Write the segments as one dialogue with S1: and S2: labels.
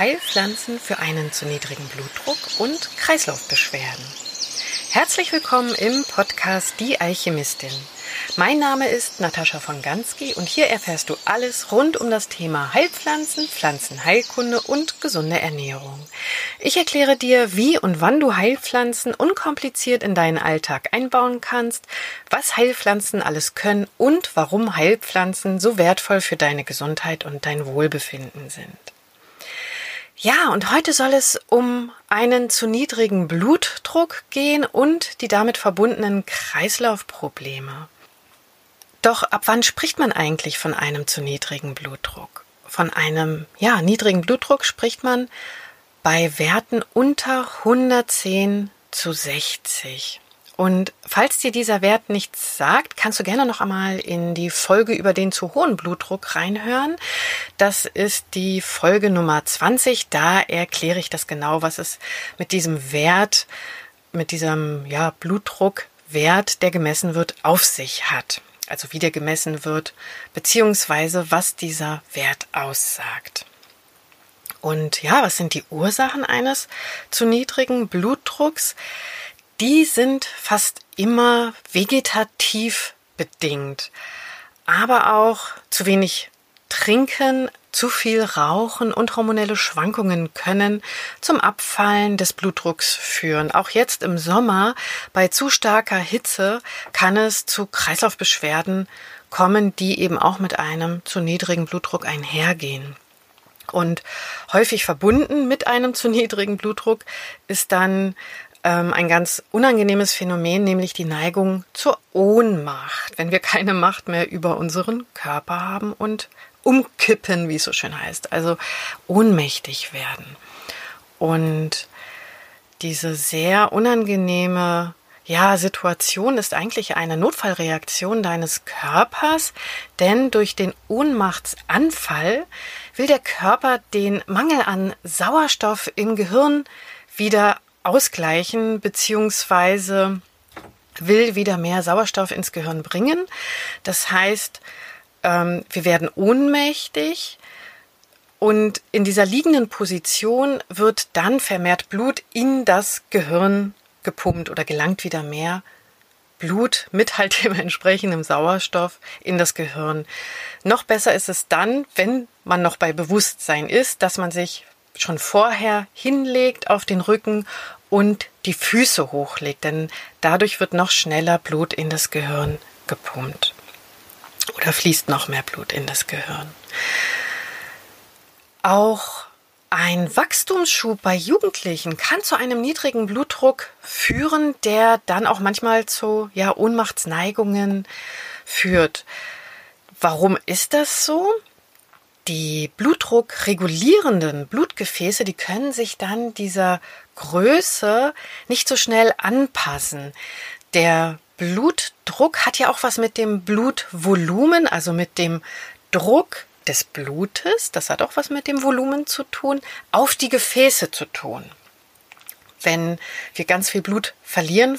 S1: Heilpflanzen für einen zu niedrigen Blutdruck und Kreislaufbeschwerden. Herzlich willkommen im Podcast Die Alchemistin. Mein Name ist Natascha von Gansky und hier erfährst du alles rund um das Thema Heilpflanzen, Pflanzenheilkunde und gesunde Ernährung. Ich erkläre dir, wie und wann du Heilpflanzen unkompliziert in deinen Alltag einbauen kannst, was Heilpflanzen alles können und warum Heilpflanzen so wertvoll für deine Gesundheit und dein Wohlbefinden sind. Ja, und heute soll es um einen zu niedrigen Blutdruck gehen und die damit verbundenen Kreislaufprobleme. Doch ab wann spricht man eigentlich von einem zu niedrigen Blutdruck? Von einem, ja, niedrigen Blutdruck spricht man bei Werten unter 110 zu 60. Und falls dir dieser Wert nichts sagt, kannst du gerne noch einmal in die Folge über den zu hohen Blutdruck reinhören. Das ist die Folge Nummer 20. Da erkläre ich das genau, was es mit diesem Wert, mit diesem ja, Blutdruckwert, der gemessen wird, auf sich hat. Also wie der gemessen wird, beziehungsweise was dieser Wert aussagt. Und ja, was sind die Ursachen eines zu niedrigen Blutdrucks? Die sind fast immer vegetativ bedingt, aber auch zu wenig trinken, zu viel Rauchen und hormonelle Schwankungen können zum Abfallen des Blutdrucks führen. Auch jetzt im Sommer bei zu starker Hitze kann es zu Kreislaufbeschwerden kommen, die eben auch mit einem zu niedrigen Blutdruck einhergehen. Und häufig verbunden mit einem zu niedrigen Blutdruck ist dann ähm, ein ganz unangenehmes Phänomen, nämlich die Neigung zur Ohnmacht, wenn wir keine Macht mehr über unseren Körper haben und umkippen, wie es so schön heißt, also ohnmächtig werden. Und diese sehr unangenehme ja, Situation ist eigentlich eine Notfallreaktion deines Körpers, denn durch den Ohnmachtsanfall will der Körper den Mangel an Sauerstoff im Gehirn wieder ausgleichen beziehungsweise will wieder mehr Sauerstoff ins Gehirn bringen. Das heißt, ähm, wir werden ohnmächtig und in dieser liegenden Position wird dann vermehrt Blut in das Gehirn gepumpt oder gelangt wieder mehr Blut mit halt dem entsprechenden Sauerstoff in das Gehirn. Noch besser ist es dann, wenn man noch bei Bewusstsein ist, dass man sich schon vorher hinlegt auf den Rücken und die Füße hochlegt, denn dadurch wird noch schneller Blut in das Gehirn gepumpt oder fließt noch mehr Blut in das Gehirn. Auch ein Wachstumsschub bei Jugendlichen kann zu einem niedrigen Blutdruck führen, der dann auch manchmal zu ja, Ohnmachtsneigungen führt. Warum ist das so? Die Blutdruck regulierenden Blutgefäße, die können sich dann dieser Größe nicht so schnell anpassen. Der Blutdruck hat ja auch was mit dem Blutvolumen, also mit dem Druck des Blutes, das hat auch was mit dem Volumen zu tun, auf die Gefäße zu tun. Wenn wir ganz viel Blut verlieren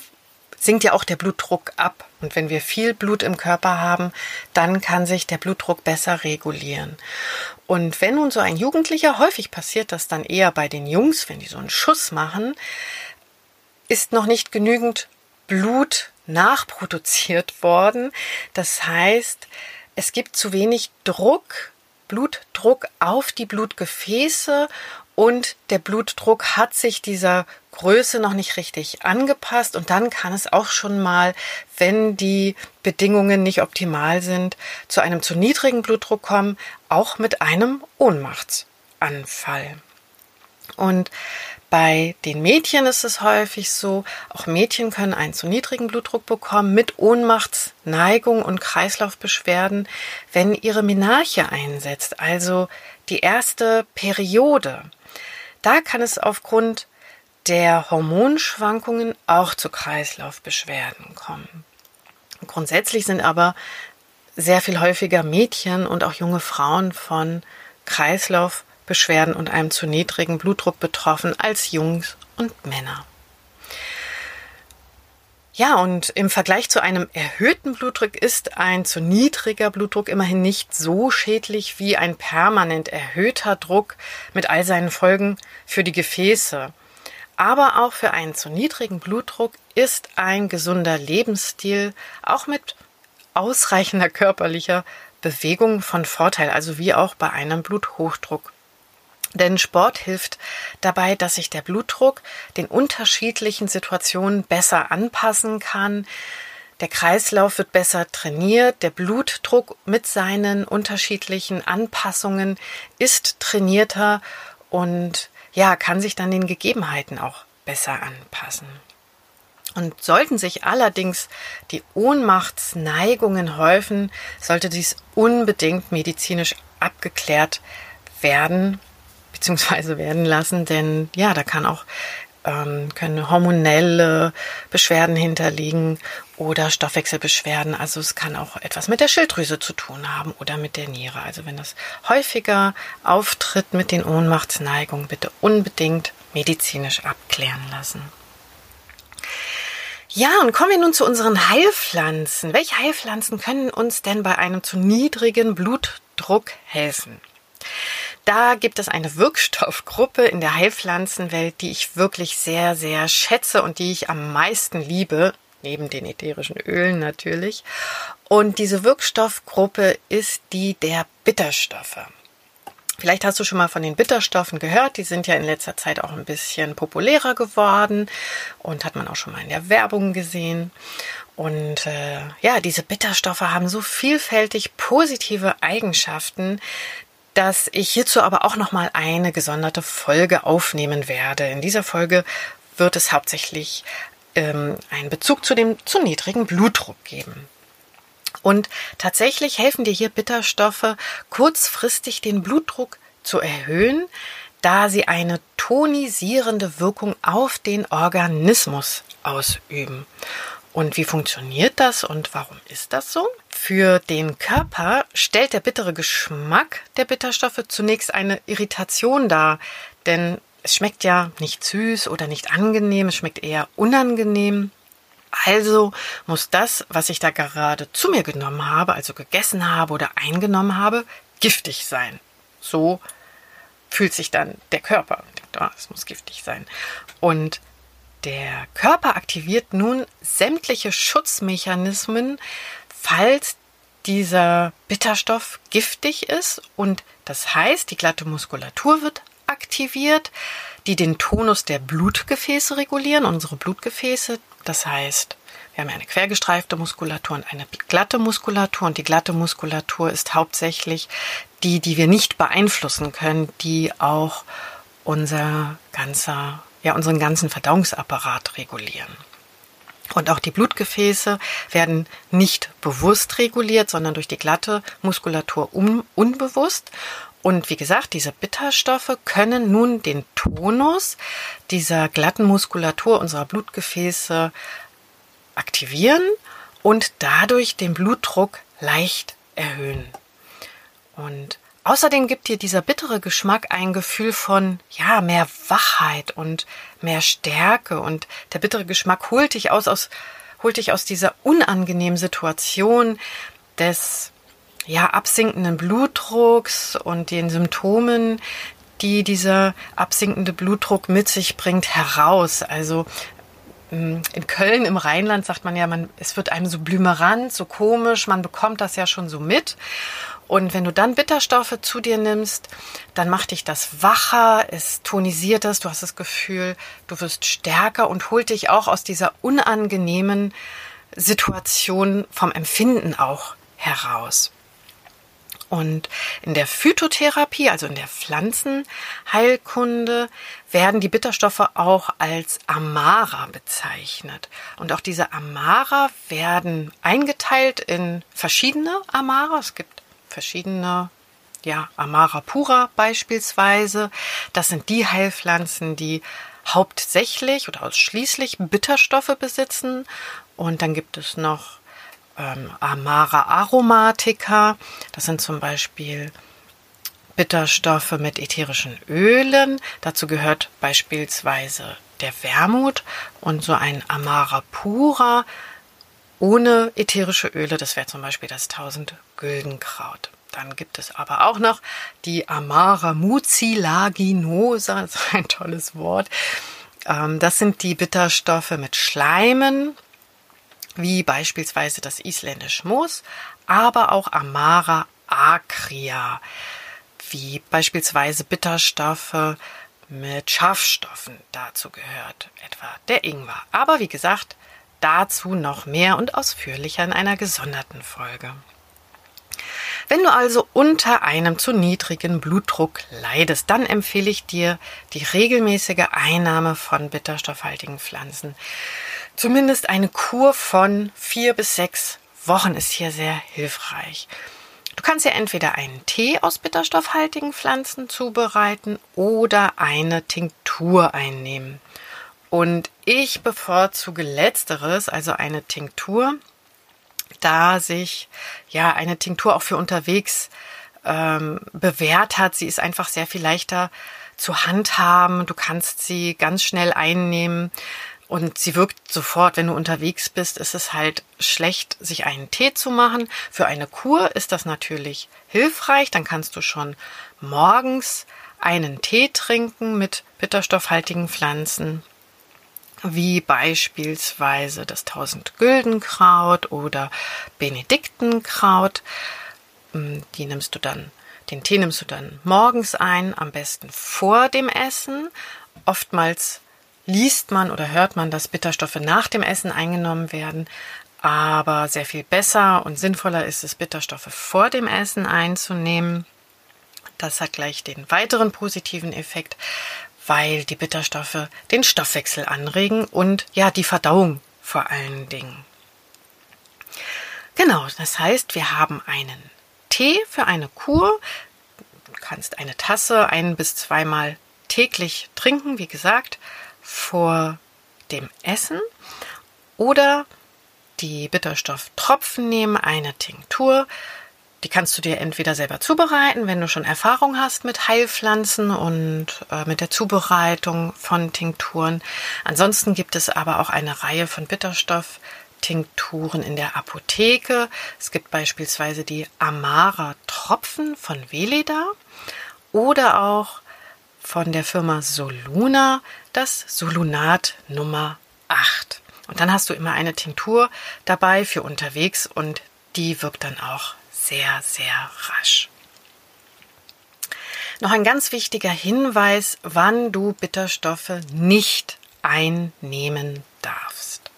S1: sinkt ja auch der Blutdruck ab. Und wenn wir viel Blut im Körper haben, dann kann sich der Blutdruck besser regulieren. Und wenn nun so ein Jugendlicher, häufig passiert das dann eher bei den Jungs, wenn die so einen Schuss machen, ist noch nicht genügend Blut nachproduziert worden. Das heißt, es gibt zu wenig Druck, Blutdruck auf die Blutgefäße und der Blutdruck hat sich dieser Größe noch nicht richtig angepasst und dann kann es auch schon mal, wenn die Bedingungen nicht optimal sind, zu einem zu niedrigen Blutdruck kommen, auch mit einem Ohnmachtsanfall. Und bei den Mädchen ist es häufig so, auch Mädchen können einen zu niedrigen Blutdruck bekommen mit Ohnmachtsneigung und Kreislaufbeschwerden, wenn ihre Menarche einsetzt, also die erste Periode. Da kann es aufgrund der Hormonschwankungen auch zu Kreislaufbeschwerden kommen. Grundsätzlich sind aber sehr viel häufiger Mädchen und auch junge Frauen von Kreislaufbeschwerden und einem zu niedrigen Blutdruck betroffen als Jungs und Männer. Ja, und im Vergleich zu einem erhöhten Blutdruck ist ein zu niedriger Blutdruck immerhin nicht so schädlich wie ein permanent erhöhter Druck mit all seinen Folgen für die Gefäße. Aber auch für einen zu niedrigen Blutdruck ist ein gesunder Lebensstil auch mit ausreichender körperlicher Bewegung von Vorteil, also wie auch bei einem Bluthochdruck. Denn Sport hilft dabei, dass sich der Blutdruck den unterschiedlichen Situationen besser anpassen kann. Der Kreislauf wird besser trainiert, der Blutdruck mit seinen unterschiedlichen Anpassungen ist trainierter und ja, kann sich dann den Gegebenheiten auch besser anpassen. Und sollten sich allerdings die Ohnmachtsneigungen häufen, sollte dies unbedingt medizinisch abgeklärt werden bzw. werden lassen, denn ja, da kann auch ähm, können hormonelle Beschwerden hinterliegen oder Stoffwechselbeschwerden. Also es kann auch etwas mit der Schilddrüse zu tun haben oder mit der Niere. Also wenn das häufiger auftritt mit den Ohnmachtsneigungen, bitte unbedingt medizinisch abklären lassen. Ja, und kommen wir nun zu unseren Heilpflanzen. Welche Heilpflanzen können uns denn bei einem zu niedrigen Blutdruck helfen? Da gibt es eine Wirkstoffgruppe in der Heilpflanzenwelt, die ich wirklich sehr, sehr schätze und die ich am meisten liebe, neben den ätherischen Ölen natürlich. Und diese Wirkstoffgruppe ist die der Bitterstoffe. Vielleicht hast du schon mal von den Bitterstoffen gehört. Die sind ja in letzter Zeit auch ein bisschen populärer geworden und hat man auch schon mal in der Werbung gesehen. Und äh, ja, diese Bitterstoffe haben so vielfältig positive Eigenschaften, dass ich hierzu aber auch noch mal eine gesonderte Folge aufnehmen werde. In dieser Folge wird es hauptsächlich ähm, einen Bezug zu dem zu niedrigen Blutdruck geben. Und tatsächlich helfen dir hier Bitterstoffe, kurzfristig den Blutdruck zu erhöhen, da sie eine tonisierende Wirkung auf den Organismus ausüben. Und wie funktioniert das und warum ist das so? Für den Körper stellt der bittere Geschmack der Bitterstoffe zunächst eine Irritation dar, denn es schmeckt ja nicht süß oder nicht angenehm, es schmeckt eher unangenehm. Also muss das, was ich da gerade zu mir genommen habe, also gegessen habe oder eingenommen habe, giftig sein. So fühlt sich dann der Körper. Oh, es muss giftig sein. Und der Körper aktiviert nun sämtliche Schutzmechanismen, falls dieser Bitterstoff giftig ist. Und das heißt, die glatte Muskulatur wird aktiviert, die den Tonus der Blutgefäße regulieren, unsere Blutgefäße. Das heißt, wir haben eine quergestreifte Muskulatur und eine glatte Muskulatur. Und die glatte Muskulatur ist hauptsächlich die, die wir nicht beeinflussen können, die auch unser ganzer, ja, unseren ganzen Verdauungsapparat regulieren. Und auch die Blutgefäße werden nicht bewusst reguliert, sondern durch die glatte Muskulatur un unbewusst. Und wie gesagt, diese Bitterstoffe können nun den Tonus dieser glatten Muskulatur unserer Blutgefäße aktivieren und dadurch den Blutdruck leicht erhöhen. Und außerdem gibt dir dieser bittere Geschmack ein Gefühl von, ja, mehr Wachheit und mehr Stärke. Und der bittere Geschmack holt dich aus, aus, holt dich aus dieser unangenehmen Situation des, ja, absinkenden Blutdrucks und den Symptomen, die dieser absinkende Blutdruck mit sich bringt, heraus. Also ähm, in Köln im Rheinland sagt man ja, man, es wird einem so blümerant, so komisch, man bekommt das ja schon so mit. Und wenn du dann Bitterstoffe zu dir nimmst, dann macht dich das wacher, es tonisiert es, du hast das Gefühl, du wirst stärker und holt dich auch aus dieser unangenehmen Situation vom Empfinden auch heraus. Und in der Phytotherapie, also in der Pflanzenheilkunde, werden die Bitterstoffe auch als Amara bezeichnet. Und auch diese Amara werden eingeteilt in verschiedene Amara. Es gibt verschiedene ja, Amara pura beispielsweise. Das sind die Heilpflanzen, die hauptsächlich oder ausschließlich Bitterstoffe besitzen. Und dann gibt es noch ähm, Amara aromatica. Das sind zum Beispiel Bitterstoffe mit ätherischen Ölen. Dazu gehört beispielsweise der Wermut und so ein Amara pura ohne ätherische Öle. Das wäre zum Beispiel das 1000 Güldenkraut. Dann gibt es aber auch noch die Amara mucilaginosa, das ist ein tolles Wort. Ähm, das sind die Bitterstoffe mit Schleimen, wie beispielsweise das isländische Moos, aber auch Amara acria, wie beispielsweise Bitterstoffe mit Schafstoffen dazu gehört, etwa der Ingwer. Aber wie gesagt, dazu noch mehr und ausführlicher in einer gesonderten Folge. Wenn du also unter einem zu niedrigen Blutdruck leidest, dann empfehle ich dir die regelmäßige Einnahme von bitterstoffhaltigen Pflanzen. Zumindest eine Kur von vier bis sechs Wochen ist hier sehr hilfreich. Du kannst ja entweder einen Tee aus bitterstoffhaltigen Pflanzen zubereiten oder eine Tinktur einnehmen. Und ich bevorzuge letzteres, also eine Tinktur, da sich ja eine Tinktur auch für unterwegs ähm, bewährt hat. Sie ist einfach sehr viel leichter zu handhaben. Du kannst sie ganz schnell einnehmen. Und sie wirkt sofort, wenn du unterwegs bist, ist es halt schlecht, sich einen Tee zu machen. Für eine Kur ist das natürlich hilfreich. Dann kannst du schon morgens einen Tee trinken mit bitterstoffhaltigen Pflanzen, wie beispielsweise das Tausendgüldenkraut oder Benediktenkraut. Hm, die nimmst du dann, den Tee nimmst du dann morgens ein, am besten vor dem Essen. Oftmals liest man oder hört man, dass Bitterstoffe nach dem Essen eingenommen werden. Aber sehr viel besser und sinnvoller ist es, Bitterstoffe vor dem Essen einzunehmen. Das hat gleich den weiteren positiven Effekt, weil die Bitterstoffe den Stoffwechsel anregen und ja, die Verdauung vor allen Dingen. Genau, das heißt, wir haben einen Tee für eine Kur. Du kannst eine Tasse ein bis zweimal täglich trinken, wie gesagt vor dem Essen oder die Bitterstofftropfen nehmen, eine Tinktur. Die kannst du dir entweder selber zubereiten, wenn du schon Erfahrung hast mit Heilpflanzen und äh, mit der Zubereitung von Tinkturen. Ansonsten gibt es aber auch eine Reihe von Bitterstofftinkturen in der Apotheke. Es gibt beispielsweise die Amara Tropfen von Veleda oder auch von der Firma Soluna das Solunat Nummer 8. Und dann hast du immer eine Tinktur dabei für unterwegs und die wirkt dann auch sehr, sehr rasch. Noch ein ganz wichtiger Hinweis, wann du Bitterstoffe nicht einnehmen darfst.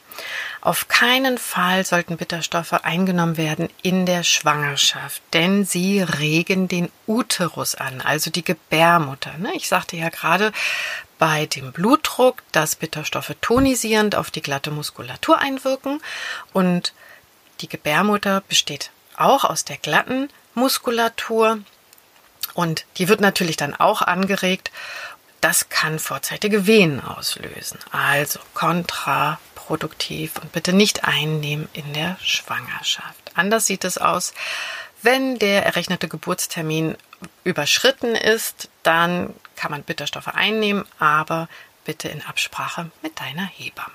S1: Auf keinen Fall sollten Bitterstoffe eingenommen werden in der Schwangerschaft, denn sie regen den Uterus an, also die Gebärmutter. Ne? Ich sagte ja gerade bei dem Blutdruck, dass Bitterstoffe tonisierend auf die glatte Muskulatur einwirken und die Gebärmutter besteht auch aus der glatten Muskulatur und die wird natürlich dann auch angeregt. Das kann vorzeitige Wehen auslösen. Also kontra produktiv und bitte nicht einnehmen in der Schwangerschaft. Anders sieht es aus, wenn der errechnete Geburtstermin überschritten ist, dann kann man Bitterstoffe einnehmen, aber bitte in Absprache mit deiner Hebamme.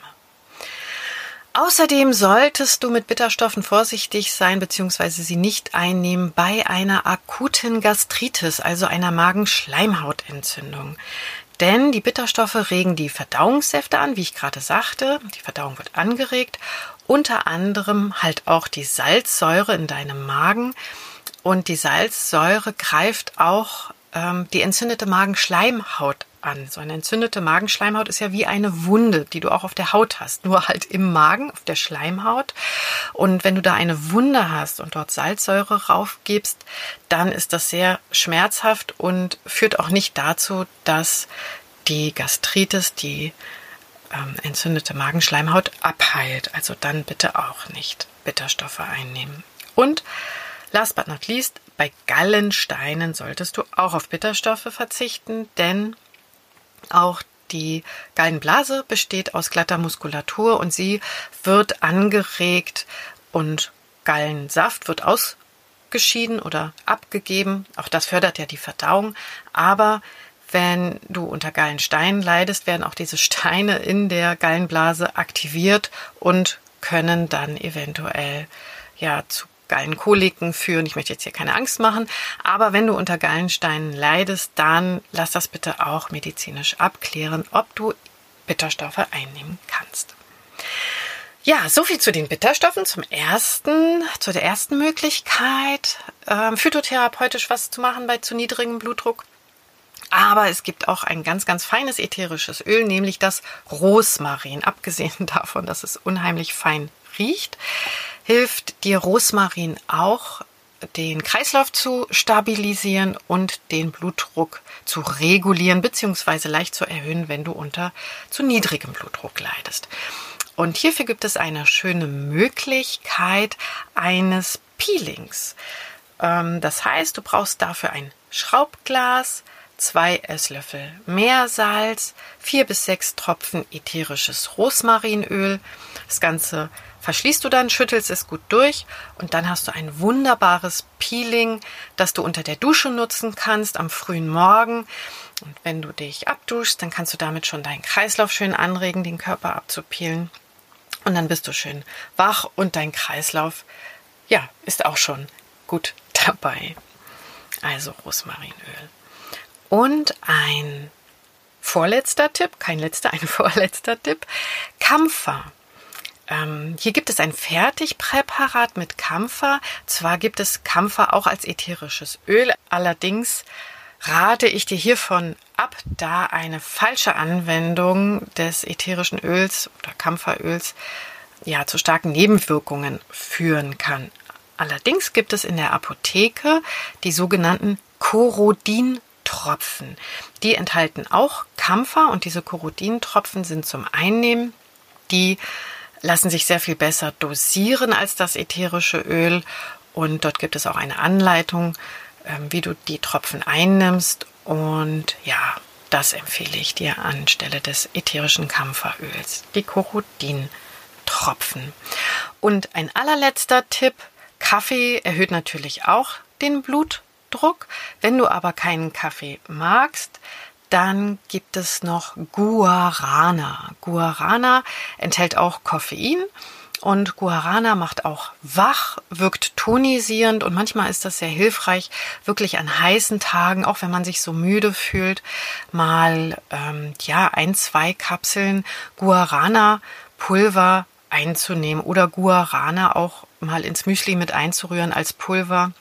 S1: Außerdem solltest du mit Bitterstoffen vorsichtig sein bzw. sie nicht einnehmen bei einer akuten Gastritis, also einer Magenschleimhautentzündung. Denn die Bitterstoffe regen die Verdauungssäfte an, wie ich gerade sagte. Die Verdauung wird angeregt. Unter anderem halt auch die Salzsäure in deinem Magen. Und die Salzsäure greift auch ähm, die entzündete Magenschleimhaut an. So eine entzündete Magenschleimhaut ist ja wie eine Wunde, die du auch auf der Haut hast, nur halt im Magen, auf der Schleimhaut. Und wenn du da eine Wunde hast und dort Salzsäure raufgibst, dann ist das sehr schmerzhaft und führt auch nicht dazu, dass die Gastritis, die ähm, entzündete Magenschleimhaut abheilt. Also dann bitte auch nicht Bitterstoffe einnehmen. Und last but not least, bei Gallensteinen solltest du auch auf Bitterstoffe verzichten, denn auch die Gallenblase besteht aus glatter Muskulatur und sie wird angeregt und Gallensaft wird ausgeschieden oder abgegeben. Auch das fördert ja die Verdauung. Aber Wenn du unter Gallensteinen leidest, werden auch diese Steine in der Gallenblase aktiviert und können dann eventuell ja zu Gallenkoliken führen. Ich möchte jetzt hier keine Angst machen, aber wenn du unter Gallensteinen leidest, dann lass das bitte auch medizinisch abklären, ob du Bitterstoffe einnehmen kannst. Ja, so viel zu den Bitterstoffen. Zum ersten, zu der ersten Möglichkeit, ähm, phytotherapeutisch was zu machen bei zu niedrigem Blutdruck. Aber es gibt auch ein ganz, ganz feines ätherisches Öl, nämlich das Rosmarin. Abgesehen davon, dass es unheimlich fein riecht, hilft dir Rosmarin auch, den Kreislauf zu stabilisieren und den Blutdruck zu regulieren bzw. leicht zu erhöhen, wenn du unter zu niedrigem Blutdruck leidest. Und hierfür gibt es eine schöne Möglichkeit eines Peelings. Ähm, das heißt, du brauchst dafür ein Schraubglas, zwei Esslöffel Meersalz, vier bis sechs Tropfen ätherisches Rosmarinöl. Das Ganze verschließt du dann, schüttelst es gut durch und dann hast du ein wunderbares Peeling, das du unter der Dusche nutzen kannst am frühen Morgen. Und wenn du dich abduschst, dann kannst du damit schon deinen Kreislauf schön anregen, den Körper abzupeelen. Und dann bist du schön wach und dein Kreislauf, ja, ist auch schon gut dabei. Also Rosmarinöl. Und ein vorletzter Tipp, kein letzter, ein vorletzter Tipp, Kampfer. Ähm, hier gibt es ein Fertigpräparat mit Kampfer. Zwar gibt es Kampfer auch als ätherisches Öl, allerdings rate ich dir hiervon ab, da eine falsche Anwendung des ätherischen Öls oder Kampferöls ja zu starken Nebenwirkungen führen kann. Allerdings gibt es in der Apotheke die sogenannten Korodintropfen. Die enthalten auch Kampfer und diese Korodintropfen sind zum Einnehmen die lassen sich sehr viel besser dosieren als das ätherische Öl. Und dort gibt es auch eine Anleitung, ähm, wie du die Tropfen einnimmst. Und ja, das empfehle ich dir anstelle des ätherischen Kampferöls, die Korodin-Tropfen. Und ein allerletzter Tipp, Kaffee erhöht natürlich auch den Blutdruck. Wenn du aber keinen Kaffee magst, dann gibt es noch Guarana. Guarana enthält auch Koffein und Guarana macht auch wach, wirkt tonisierend und manchmal ist das sehr hilfreich, wirklich an heißen Tagen, auch wenn man sich so müde fühlt, mal ähm, ja ein, zwei Kapseln Guarana Pulver einzunehmen oder Guarana auch mal ins Müsli mit einzurühren als Pulver.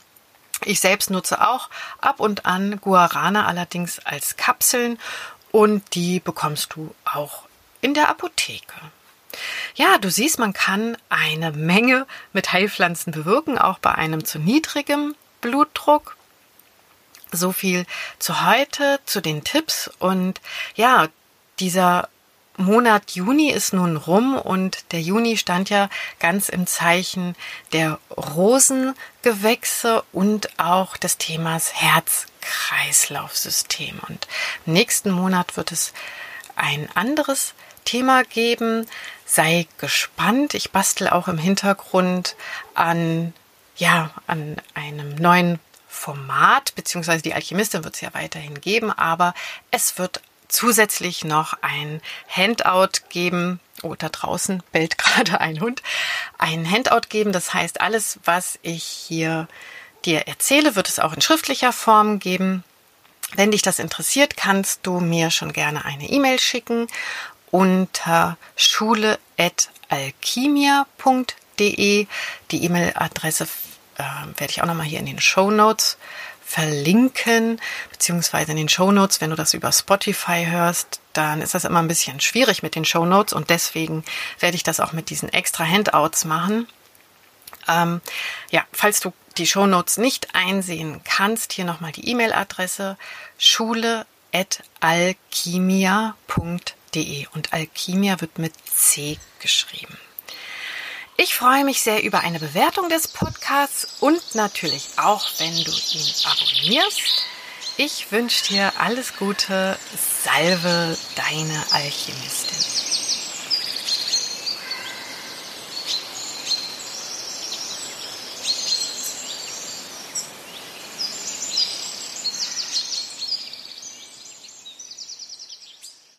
S1: Ich selbst nutze auch ab und an Guarana allerdings als Kapseln und die bekommst du auch in der Apotheke. Ja, du siehst, man kann eine Menge mit Heilpflanzen bewirken, auch bei einem zu niedrigem Blutdruck. So viel zu heute, zu den Tipps und ja, dieser Monat Juni ist nun rum und der Juni stand ja ganz im Zeichen der Rosengewächse und auch des Themas Herz-Kreislauf-System. Und nächsten Monat wird es ein anderes Thema geben. Sei gespannt. Ich bastel auch im Hintergrund an, ja, an einem neuen Format, beziehungsweise die Alchemistin wird es ja weiterhin geben, aber es wird zusätzlich noch ein Handout geben. Oh, da draußen bellt gerade ein Hund. Ein Handout geben, das heißt, alles, was ich hier dir erzähle, wird es auch in schriftlicher Form geben. Wenn dich das interessiert, kannst du mir schon gerne eine E-Mail schicken unter schule.alchimia.de. Die E-Mail-Adresse äh, werde ich auch nochmal hier in den Show Notes verlinken, beziehungsweise in den Show Notes. Wenn du das über Spotify hörst, dann ist das immer ein bisschen schwierig mit den Show Notes und deswegen werde ich das auch mit diesen extra Handouts machen. Ähm, ja, falls du die Show Notes nicht einsehen kannst, hier nochmal die E-Mail-Adresse schule.alchimia.de und Alchimia wird mit C geschrieben. Ich freue mich sehr über eine Bewertung des Podcasts und natürlich auch, wenn du ihn abonnierst. Ich wünsche dir alles Gute. Salve deine Alchemistin.